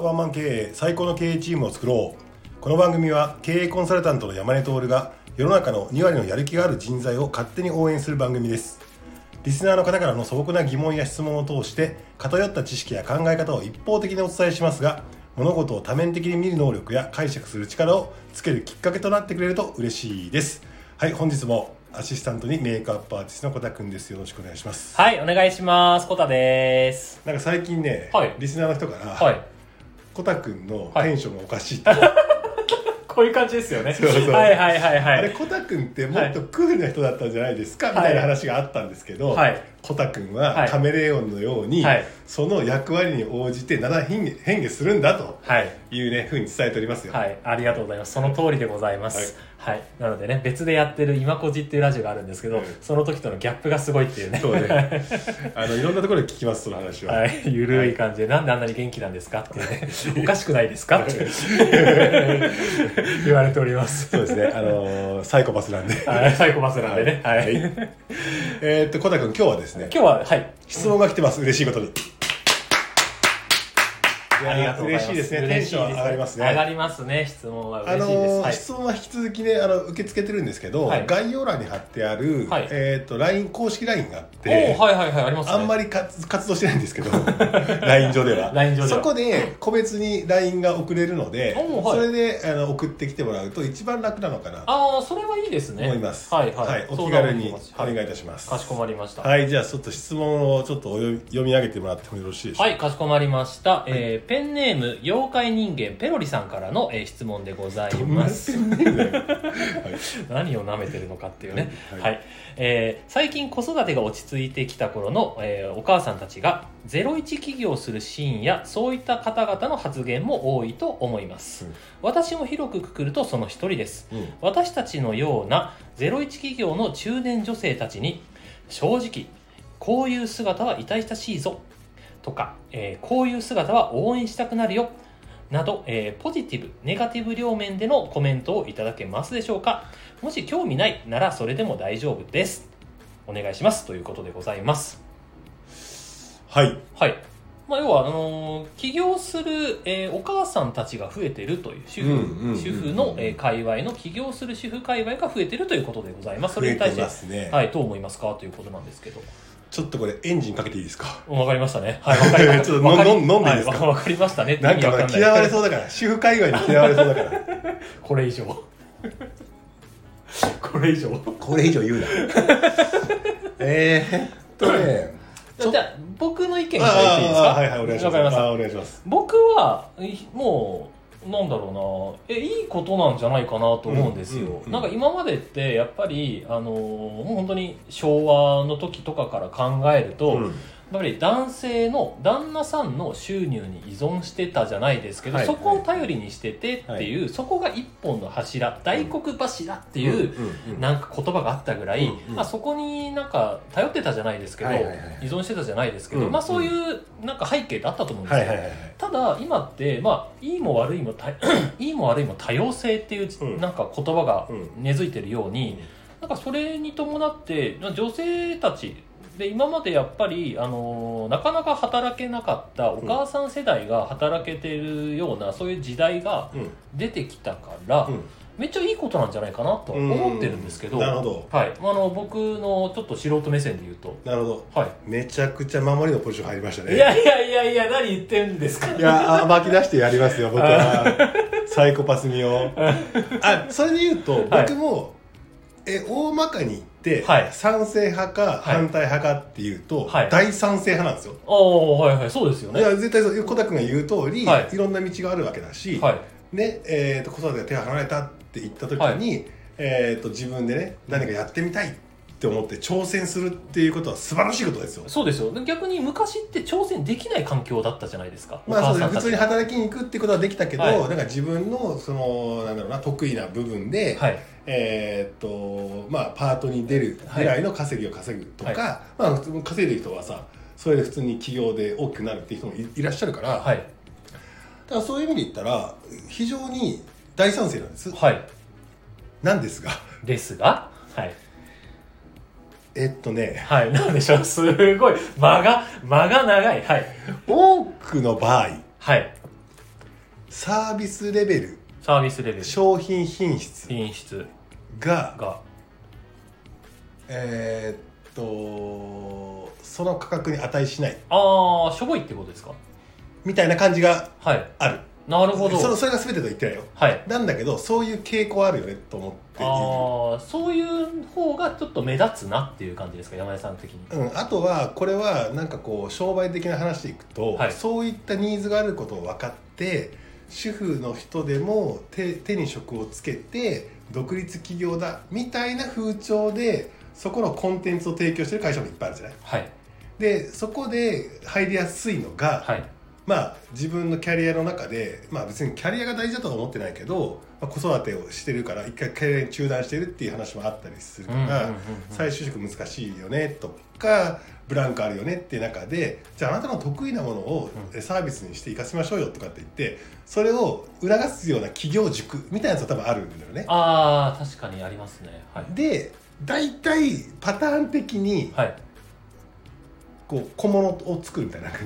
ワンマン経営最高の経営チームを作ろうこの番組は経営コンサルタントの山根徹が世の中の2割のやる気がある人材を勝手に応援する番組ですリスナーの方からの素朴な疑問や質問を通して偏った知識や考え方を一方的にお伝えしますが物事を多面的に見る能力や解釈する力をつけるきっかけとなってくれると嬉しいですはい本日もアシスタントにメイクアップアーティストの小田くんですよろしくお願いしますはい、お願いします。コタです。なんか最近ね、はいリスナーの人から、はい。コタくんのはいテンションがおかしいって、こういう感じですよね。そうそうはいはいはいはあれい。コタくんってもっとクールな人だったんじゃないですか、みたいな話があったんですけど、はいコタくんははいカメレオンのように、はいその役割に応じて7変化変化するんだとはい。いうねふうに伝えておりますよ、はい、ありがとうございます。その通りでございます。はい。なのでね、別でやってる今こじっていうラジオがあるんですけど、うん。その時とのギャップがすごいっていうね。そうね。あのいろんなところで聞きますその話は、はい、ゆるい感じで、なんであんなに元気なんですかっていうね、おかしくないですかって。言われております。そうですね。あのーサイコパスなんで。はい、サイコパスなんでね。はい。えーっとコタくん今日はですね今日は、はい。質問が来てます。嬉しいことにありがとうございます。嬉しいですねテンション上がりますね上がりますね。質問はあ嬉しいです。のーはい。質問は引き続きねあの受け付けてるんですけど、はい概要欄に貼ってある、はいえー、と LINE 公式 LINE があっおて、ーはいはいはい、ありますね。あんまり活活動してないんですけど LINE 上では LINE 上ではそこで個別に LINE が送れるので、それであの送ってきてもらうと一番楽なのかなとああ、それはいいですね。思います、はいはい。お気軽におはい願いいたします、かしこまりました。はいじゃあちょっと質問をちょっとお読み上げてもらってもよろしいでしょうか？はい、かしこまりました。えーペンネーム、妖怪人間ペロリさんからの、えー質問でございます。何を舐めてるのかっていうね。はいはい。えー最近子育てが落ち着いてきた頃の、えーお母さんたちが01起業するシーンやそういった方々の発言も多いと思います。うん私も広くくくるとその一人です。うん私たちのような01企業の中年女性たちに正直こういう姿は痛々しいぞとか、えーこういう姿は応援したくなるよなど、えーポジティブネガティブ両面でのコメントをいただけますでしょうか。もし興味ないならそれでも大丈夫です。お願いします。ということでございます。はい。はい。まあ、要はあのー起業する、えーお母さんたちが増えてるという主婦,、うんうんうん主婦の、えー界隈の起業する主婦界隈が増えてるということでございます。それに対してね。はい、どう思いますか？ということなんですけどちょっとこれエンジンかけていいですか？わかりましたね。はいわかりま ちょっと飲ん飲んでいいですか？はいわかりましたねなんか意味わんない。嫌われそうだから。主婦界隈に嫌われそうだから。これ以上。これ以上。これ以上言うな。えーっとねじゃあ僕の意見から言っていいですか？ああはいはいお願いします。わかりました。あお願いします。僕はいもうなんだろうな。えいいことなんじゃないかなと思うんですよ、うんうんうんなんか今までってやっぱりあのもう本当に昭和の時とかから考えると、うんやっぱり男性の旦那さんの収入に依存してたじゃないですけど、はい。そこを頼りにしててっていう、そこが一本の柱大黒柱っていう、うんうんうん。なんか言葉があったぐらい、うんうん。まあ、そこになんか頼ってたじゃないですけど、はいはいはい依存してたじゃないですけど、うんまあ、そういうなんか背景ってあったと思うんですよ、はいはいはいはい。ただ今って、まあ、いいも悪いもた いいも悪いも多様性っていう、うん。なんか言葉がうん。根付いてるように、なんかそれに伴って女性たちで今までやっぱり、あのーなかなか働けなかったお母さん世代が働けてるような、そういう時代がうん。出てきたから、うん。めっちゃいいことなんじゃないかなとは思ってるんですけど、うんなるほど。はい、あの僕のちょっと素人目線で言うと、なるほど。はめちゃくちゃ守りのポジション入りましたい、ね。いやいやいやいや何言ってんですか？いやあ巻き出してやりますよ僕は。サイコパス味を。あそれで言うとはい。僕も、え大まかにはい。賛成派かはい。反対派かっていうと、はい。大賛成派なんですよ、ああはいはい。そうですよね。いや絶対そう。小田君が言う通り、はい。い、ろんな道があるわけだし、はい。ねえー、と子育てが手が離れたって言った時に、えー、と自分でね何かやってみたいって思って挑戦するっていうことは素晴らしいことですよ。そうですよ。逆に昔って挑戦できない環境だったじゃないですか、まあ、そうお母さんたち普通に働きに行くってことはできたけど、はい。なんか自分のそのなんだろうな得意な部分で、はい。えーっとまあ、パートに出るぐらいの稼ぎを稼ぐとか、はまあ、普通に稼いでる人はさそれで普通に企業で大きくなるっていう人もいいらっしゃるから、はい。だからそういう意味で言ったら非常に大賛成なんです。はい。なんですが。ですがはいえっとね。はいなんでしょう。すごい。間が間が長い。はい。多くの場合はい。サービスレベルサービスレベル。商品品質品質。がが。えーっとその価格に値しない。ああしょぼいってことですか？みたいな感じがはい。あるなるほど。そそれが全てとは言ってないよ。はい。なんだけどそういう傾向あるよねと思ってああそういう方がちょっと目立つなっていう感じですか山根さん的に。うん、あとはこれはなんかこう商売的な話でいくと、はい。そういったニーズがあることを分かって主婦の人でも手手に職をつけて独立企業だみたいな風潮でそこのコンテンツを提供してる会社もいっぱいあるじゃない。はい。でそこで入りやすいのが、はいまあ自分のキャリアの中でまあ別にキャリアが大事だとは思ってないけど、まあ、子育てをしてるから一回キャリアに中断してるっていう話もあったりするから、再就職難しいよねとかブランクあるよねっていう中でじゃああなたの得意なものをうサービスにして生かしましょうよとかって言ってそれを促すような企業塾みたいなやつは多分あるんだよね。ああ確かにありますね。はい。で大体パターン的にはいこう小物を作るみたいな。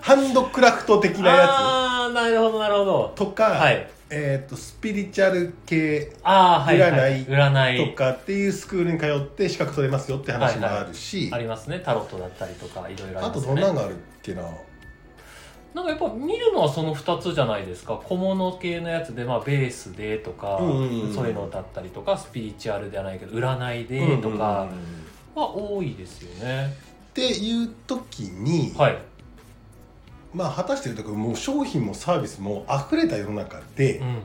ハンドクラフト的なやああなるほどなるほど。つとか、はい。えー、とスピリチュアル系ああはい、はい、占いとかっていうスクールに通って資格取れますよって話もあるし、ありますねタロットだったりとかいろいろありあとどんなんがあるっけな？なんかやっぱ見るのはその2つじゃないですか？小物系のやつで、まあ、ベースでとか、うんうんうんそういうのだったりとかスピリチュアルではないけど占いでとかうんは多いですよね、っていう時に、はい。まあ果たして言うともう商品もサービスも溢れた世の中で、うん。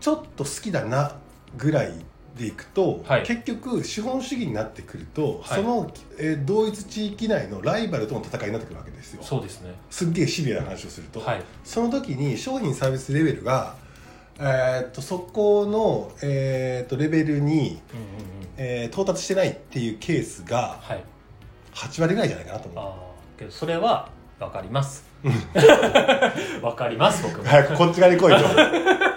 ちょっと好きだなぐらいでいくと、はい。結局資本主義になってくると、はい。その、えー同一地域内のライバルとの戦いになってくるわけですよ。そうですね。すっげえシビアな話をすると、はい。その時に商品サービスレベルが、えーっとそこの、えーっとレベルに、うんうんうん。えー到達してないっていうケースがはい。8割ぐらいじゃないかなと思う。ああけどそれは分かります。分かります僕も。早くこっち側に来いと。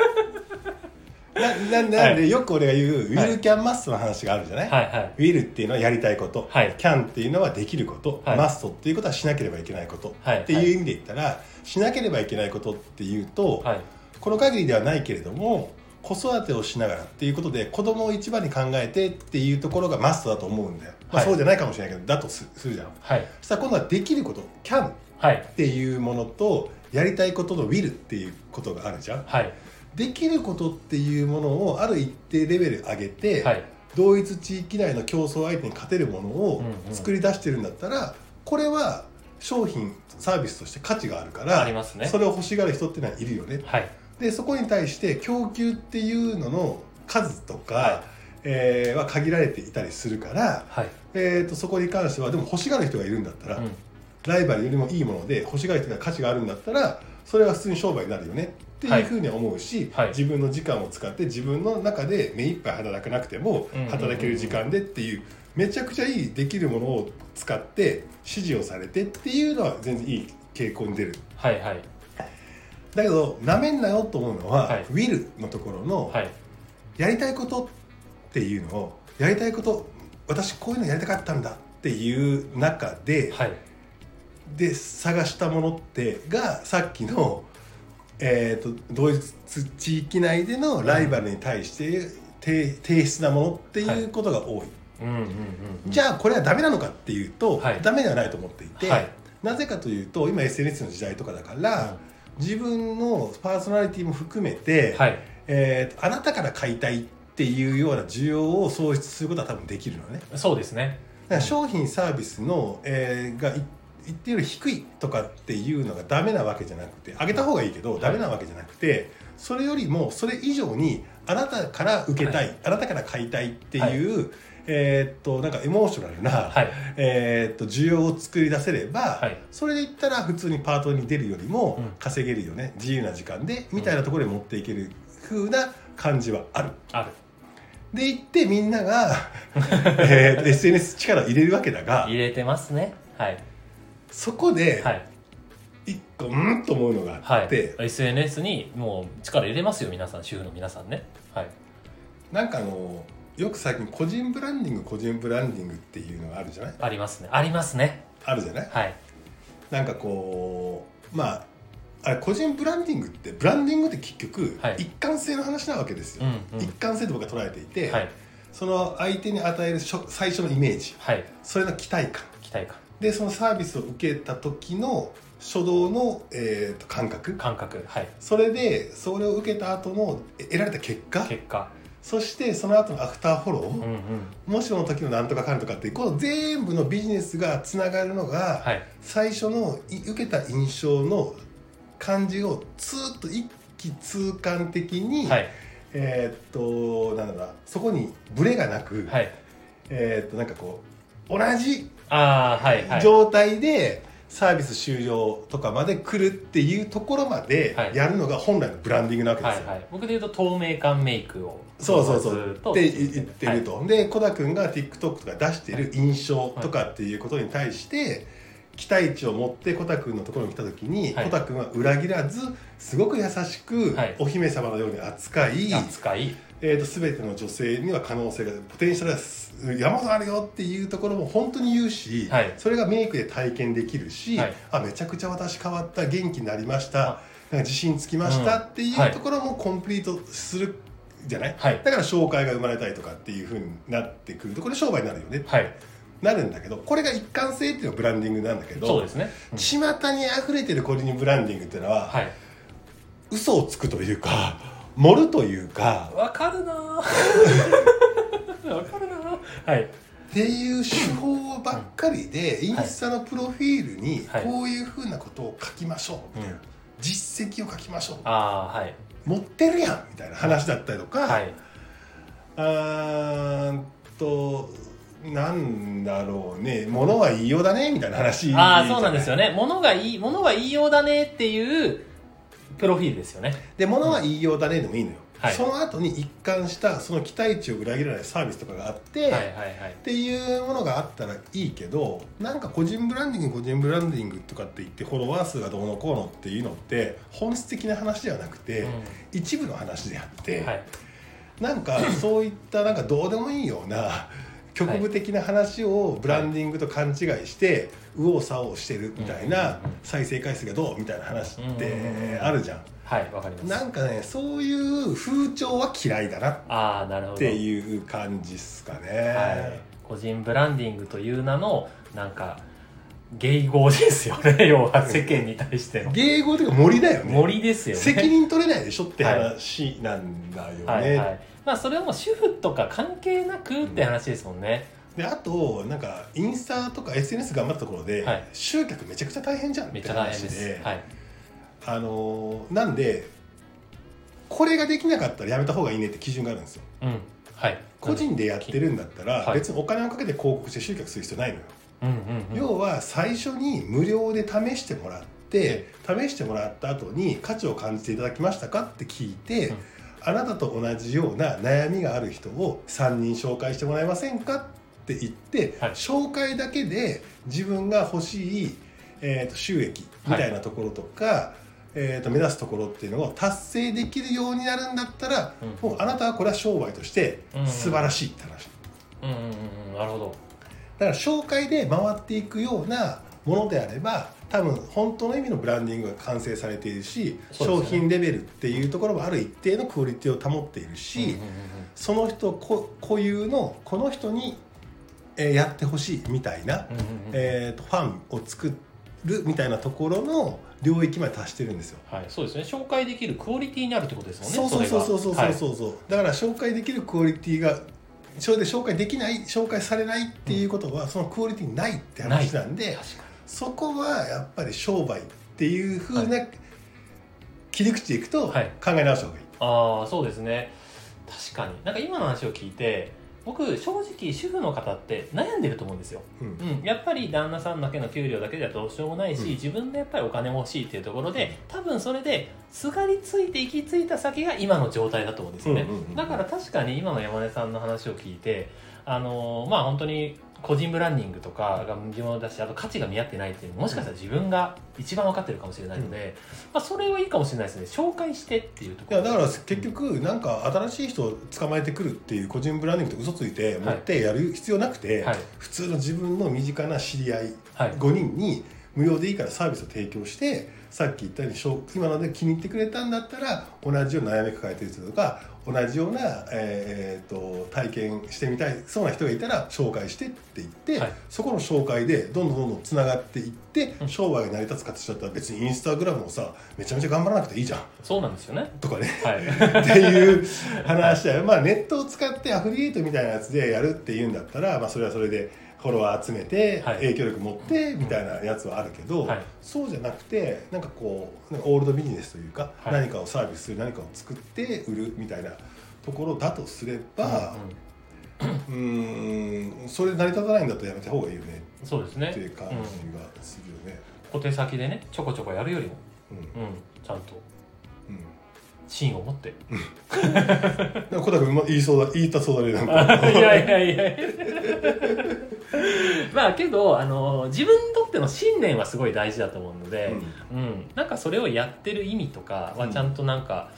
なななんで、よく俺が言うウィルキャンマストの話があるじゃない、はいはい。ウィルっていうのはやりたいこと、はい。キャンっていうのはできること、はい。マストっていうことはしなければいけないこと、はい。っていう意味で言ったらしなければいけないことっていうと、はいこの限りではないけれども子育てをしながらっていうことで子供を一番に考えてっていうところがマストだと思うんだよ、まあ、はい。そうじゃないかもしれないけどだとすするじゃん。はい。そしたら今度はできることキャンっはいていうものとやりたいことのウィルっていうことがあるじゃん。はい。できることっていうものをある一定レベル上げて、はい。同一地域内の競争相手に勝てるものをうんうん。作り出してるんだったら、これは商品サービスとして価値があるからありますね。それを欲しがる人っていうのはいるよね。はいでそこに対して供給っていうのの数とか、はえーは限られていたりするから、はい。えー、とそこに関してはでも欲しがる人がいるんだったら、うん。ライバルよりもいいもので欲しがる人が価値があるんだったらそれは普通に商売になるよねっていうふうには思うし、はい。自分の時間を使って自分の中で目いっぱい働かなくても働ける時間でっていうめちゃくちゃいいできるものを使って指示をされてっていうのは全然いい傾向に出る。はいはいだけどなめんなよと思うのは、はい。ウィルのところのはい。やりたいことっていうのをやりたいこと私こういうのやりたかったんだっていう中で、はい。で探したものってがさっきの、えー、と同一地域内でのライバルに対して低低質なものっていうことが多い、うんうんうんうん。じゃあこれはダメなのかっていうと、はい。ダメではないと思っていて、はい。なぜかというと今 SNS の時代とかだから、自分のパーソナリティも含めて、はい。えーとあなたから買いたいっていうような需要を創出することは多分できるのね。そうですね。商品サービスの、えーがい一定より低いとかっていうのがダメなわけじゃなくて上げた方がいいけど、い。ダメなわけじゃなくてそれよりもそれ以上にあなたから受けたい、あなたから買いたいっていう、えーっとなんかエモーショナルな、はい。えーっと需要を作り出せれば、はい。それで言ったら普通にパートに出るよりもうん。稼げるよね、自由な時間でみたいなところに持っていける風な感じはある。ある。で言ってみんなが、えーと SNS 力を入れるわけだが入れてますね。はい。そこではい。一個うんと思うのがあはって、い。SNS にもう力入れますよ皆さん主婦の皆さんね。はい。なんかあのよく最近個人ブランディング個人ブランディングっていうのがあるじゃない？ありますね。ありますね。あるじゃない？はい。なんかこうまああれ個人ブランディングってブランディングって結局はい。一貫性の話なわけですよ、うんうん。一貫性と僕は捉えていて、はい。その相手に与える初最初のイメージ。はい。それの期待感。期待感。でそのサービスを受けた時の初動の、えーと感覚。感覚。はい。それでそれを受けた後のえ得られた結果。結果そしてその後のアフターフォロー、うんうん。もしもの時のなんとかかんとかってこの全部のビジネスがつながるのが、はい。最初のい受けた印象の感じをずっと一気通貫的に、はい。えーっとなんだそこにブレがなく、はい。えーっとなんかこう同じ状態でサービス終了とかまで来るっていうところまではい。やるのが本来のブランディングなわけですよ。はいはい。僕で言うと透明感メイクをそうそうそう。ずって言ってると、でコダ君が TikTok とか出してる印象とかっていうことに対して、期待値を持ってコタ君のところに来た時に、はい。コタ君は裏切らずすごく優しく、はい。お姫様のように扱い、扱い。えー、と全ての女性には可能性がポテンシャルがす山ほどあるよっていうところも本当に言うし、はい。それがメイクで体験できるし、はい。あめちゃくちゃ私変わった元気になりましたなんか自信つきましたってい。はいうところもコンプリートするじゃない、はい。だから紹介が生まれたりとかっていうふうになってくるとこれ商売になるよね、はい。なるんだけどこれが一貫性っていうのがブランディングなんだけどそうですね、うん。巷に溢れてる個人ブランディングっていうのは、はい。嘘をつくというか盛るというかわかるなぁわかるなぁはい。っていう手法ばっかりでインスタのプロフィールにはい。こういうふうなことを書きましょうみたいな、うん。実績を書きましょう。ああはい持ってるやんみたいな話だったりとか、はい。あーんとなんだろうね物は言いようだねみたいな話ああそうなんですよね。ね物がいい物は言いようだねっていうプロフィールですよね。で物は言いようだねでもいいのよ、はい。その後に一貫したその期待値を裏切らないサービスとかがあって、っていうものがあったらいいけどなんか個人ブランディング個人ブランディングとかって言ってフォロワー数がどうのこうのっていうのって本質的な話ではなくて、一部の話であって、はい。なんかそういったなんかどうでもいいような局部的な話をブランディングと勘違いして右往左往してるみたいな再生回数がどうみたいな話ってあるじゃん。はいわかりますなんかねそういう風潮は嫌いだなっああなるほど。ていう感じっすかね。はい、個人ブランディングという名のなんか迎合ですよね 要は世間に対しての。迎合というか森だよね。森ですよね。責任取れないでしょって話なんだよね、はいはいまあそれはもう主婦とか関係なくって話ですもんね、であとなんかインスタとか SNS 頑張ったところで、はい。集客めちゃくちゃ大変じゃんっめってちゃ大変で話です。はい。あのーなんでこれができなかったらやめた方がいいねって基準があるんですよ。うん。はい。個人でやってるんだったら、はい。別にお金をかけて広告して集客する必要ないのよ、うんうんうん。要は最初に無料で試してもらって試してもらった後に価値を感じていただきましたかって聞いて、うんあなたと同じような悩みがある人を3人紹介してもらえませんかって言って、はい。紹介だけで自分が欲しい、えーと収益みたいなところとか、えー、と目指すところっていうのを達成できるようになるんだったら、うん。もうあなたはこれは商売として素晴らしいって話。うんうんうんうん。なるほど。だから紹介で回っていくようなものであれば多分本当の意味のブランディングが完成されているし、商品レベルっていうところもある一定のクオリティを保っているし、うんうんうんその人こ固有のこの人に、えーやってほしいみたいな、うんうんうんえーとファンを作るみたいなところの領域まで達してるんですよ。はい、そうですね。紹介できるクオリティになるってことですそうそうもんねれがそうそうそうはいそうそう、だから紹介できるクオリティがそれで紹介できない紹介されないっていうことは、そのクオリティないって話なんで確かそこはやっぱり商売っていうふうな切り口でいくと考はい。え直した方がいい、ああそうですね。確かに。なんか今の話を聞いて僕正直主婦の方って悩んでると思うんですよ、うん。うん、やっぱり旦那さんだけの給料だけではどうしようもないし、うん。自分でやっぱりお金も欲しいっていうところで多分それですがりついて行き着いた先が今の状態だと思うんですよね、だから確かに今の山根さんの話を聞いてあのーまあ本当に個人ブランディングとかが自分を出してあと価値が見合ってないっていうのももしかしたら自分が一番分かってるかもしれないので、まあ、それはいいかもしれないですね。紹介してっていうところ。いやだから結局なんか新しい人を捕まえてくるっていう個人ブランディングと嘘ついて持ってやる必要なくて、はい。普通の自分の身近な知り合い5人に無料でいいからサービスを提供してさっき言ったようにしょう今ので気に入ってくれたんだったら同じような悩み抱えてる人とか同じような、えーえーと体験してみたいそうな人がいたら紹介してって言って、はい。そこの紹介でどんどんどんどんつながっていって、うん。商売が成り立つ形だったら別にインスタグラムをさめちゃめちゃ頑張らなくていいじゃん。そうなんですよね。とかね。はい。っていう話だよ、まあ、ネットを使ってアフリエイトみたいなやつでやるっていうんだったら、まあ、それはそれでフォロワー集めてはい。影響力持ってみたいなやつはあるけど、はい。そうじゃなくてなんかこうなんかオールドビジネスというか、はい。何かをサービスする何かを作って売るみたいなところだとすればうんそれで成り立たないんだったらやめた方がいいよね。そうですね。っていう感じうんがするよね。小手先でねちょこちょこやるよりも、うん。うん、ちゃんと。うん芯を持って。なん。か小田君うま言いそうだ言いたそうだねなんか。いやいやいや。いやまあけどあの自分にとっての信念はすごい大事だと思うので、うん。なんかそれをやってる意味とかはちゃんとなんか、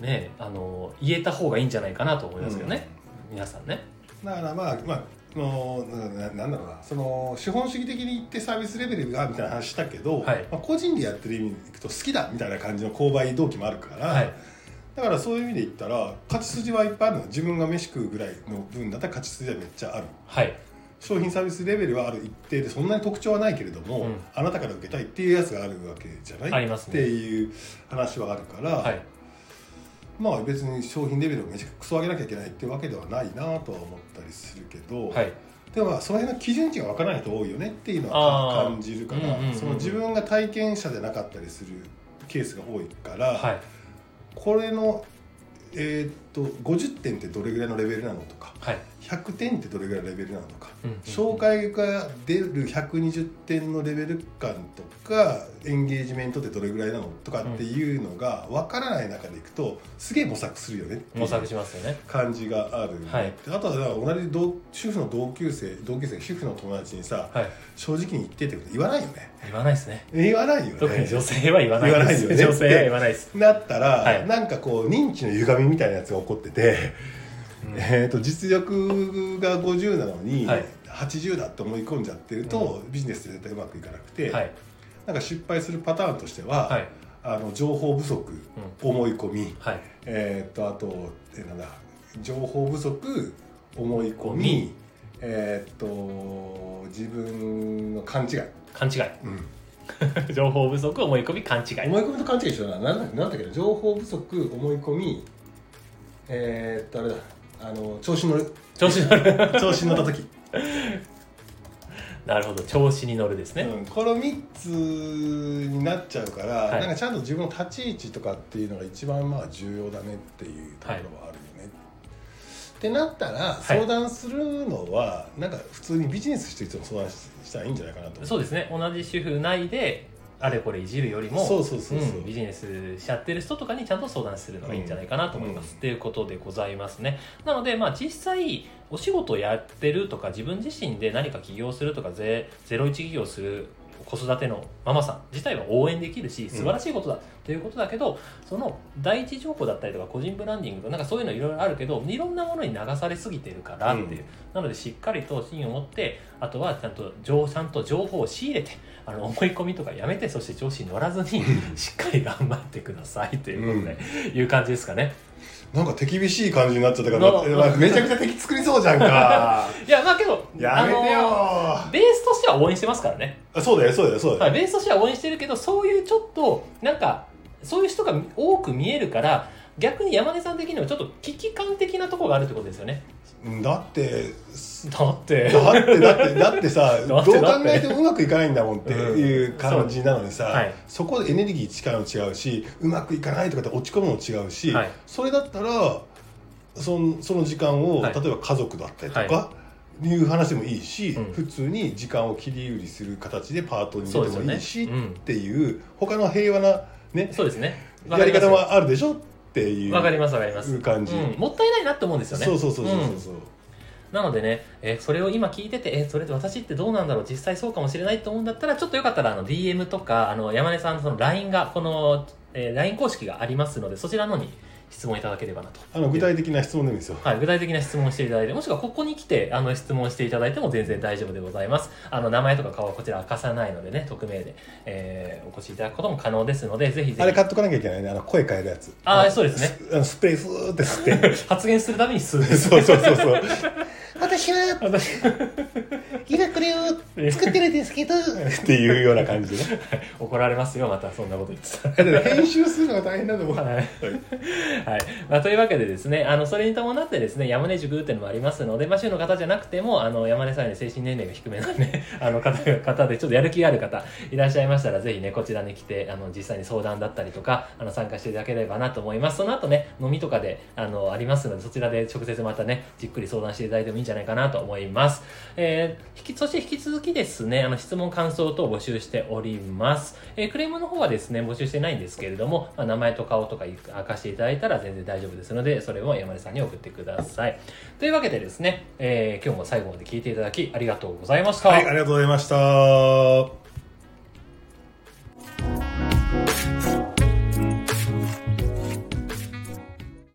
ねあの言えた方がいいんじゃないかなと思いますけどね、皆さんね。だからまあまあもうななんだろうなその資本主義的に言ってサービスレベルがみたいな話したけど、はい。まあ、個人でやってる意味でいくと好きだみたいな感じの購買動機もあるから、はいだからそういう意味で言ったら勝ち筋はいっぱいあるの。自分が飯食うぐらいの分だったら勝ち筋はめっちゃある。はい。商品サービスレベルはある一定でそんなに特徴はないけれども、うん。あなたから受けたいっていうやつがあるわけじゃないありますね。っていう話はあるから、はい。まあ別に商品レベルをめちゃくそ上げなきゃいけないっていうわけではないなとは思ったりするけど、はい。でもまあその辺の基準値がわからない人多いよねっていうのは感じるから、うんうんうんうん。その自分が体験者でなかったりするケースが多いから、はいこれの、えーっと50点ってどれぐらいのレベルなのとかはい。100点ってどれぐらいのレベルなのとか、うんうん紹介が出る120点のレベル感とかエンゲージメントってどれぐらいなのとかっていうのがわからない中でいくとすげえ模索するよね模索しますよね。感じがある、はい。あとは同じ同主婦の同級生同級生主婦の友達にさはい。正直に言ってってこと言わないよね。言わないですね。言わないよね。特に女性は言わないです。言わないよね。女性は言わないです。だったら、はい。なんかこう認知の歪みみたいなやつが起こってて、うん。えー、と実力が50なのに、はい。80だって思い込んじゃってると、ビジネスで絶対うまくいかなくて、はい。なんか失敗するパターンとしては、はい。あの情報不足、思い込み、はい。えー、とあと、えーなんだ情報不足思い込みみ。えー、と自分の勘違い、勘違うん、い 情報不足思い込み勘違い。思い込みと勘違い一緒だな。なんだなんだっけな。情報不足思い込みえー、っとあれだ。あの調子に乗る。調子に乗る。調子に乗った時、なるほど。調子に乗るですね、うん、この3つになっちゃうから、はい。なんかちゃんと自分の立ち位置とかっていうのが一番まあ重要だねっていうところはあるよね、ってなったらい。相談するのは、なんか普通にビジネスしてる人と相談ししたらいいんじゃないかなとそうですね。同じ主婦内であれこれいじるよりもそうそうそうそう。うんビジネスしちゃってる人とかにちゃんと相談するのがいいんじゃないかなと思います、うん。っていうことでございますね。なのでまあ実際お仕事をやってるとか自分自身で何か起業するとかゼゼロ一起業する子育てのママさん自体は応援できるし素晴らしいことだということだけど、その第一情報だったりとか個人ブランディングとかなんかそういうのいろいろあるけどいろんなものに流されすぎてるからっていう、うん。なのでしっかりと芯を持ってあとはちゃんと情ちゃんと情報を仕入れてあの思い込みとかやめてそして調子に乗らずにしっかり頑張ってくださいということで、いう感じですかねなんか手厳しい感じになっちゃったかなら、まあめちゃくちゃ敵作りそうじゃんか。いやまあけどやめてよ。ベースとしては応援してますからね、あそうだよそうだよそうだよ、はい、ベースとしては応援してるけどそういうちょっとなんかそういう人が多く見えるから逆に山根さん的にはちょっと危機感的なところがあるってことですよね。だってだって。だってだってだってさだどう考えてもうまくいかないんだもんっていう感じなのにさ、う。んはい。そこでエネルギー力も違うしうまくいかないとかって落ち込むのも違うし、はい。それだったらそのその時間を、はい。例えば家族だったりとか、、はい。う話でもいいし、うん。普通に時間を切り売りする形でパートに出てもいいし、うん。っていう他の平和な、ね、そうですね。やり方もあるでしょ？っていうわかりますわかります。感じ、うん。もったいないなって思うんですよね。そうそうそうそうそううん。なのでね、えーそれを今聞いてて、えーそれって私ってどうなんだろう？実際そうかもしれないと思うんだったらちょっとよかったらあの DM とかあの山根さんのその LINE がこの、えー LINE 公式がありますのでそちらのに質問いただければなと。あの具体的な質問でもいいですよ。はい、具体的な質問をしていただいて、もしくはここに来てあの質問していただいても全然大丈夫でございます。あの名前とか顔はこちら明かさないのでね、匿名で、えーお越しいただくことも可能ですので、ぜひぜひ。あれ買っとかなきゃいけないね。あの声変えるやつ。あーそうですね。あのスプレースーって吸って。発言するために数です。そうそうそうそう私は私。今これを作ってるんですけどっていうような感じでね。怒られますよ、またそんなこと言ってたら。編集するのが大変だと思うはい。はい。まあ、というわけでですねあのそれに伴ってですね山根塾っていうのもありますので、まあ、州の方じゃなくてもあの山根さんより精神年齢が低めな、ね、あの方方でちょっとやる気がある方いらっしゃいましたらぜひねこちらに来てあの実際に相談だったりとかあの参加していただければなと思います。その後ね飲みとかであのありますのでそちらで直接またねじっくり相談していただいてもいいんじゃないゃないかなと思います、えー引きそして引き続きですねあの質問感想等を募集しております、えークレームの方はですね募集してないんですけれども、まあ、名前と顔とか明かしていただいたら全然大丈夫ですのでそれを山根さんに送ってください。というわけでですね、えー今日も最後まで聞いていただきありがとうございました、はいありがとうございました。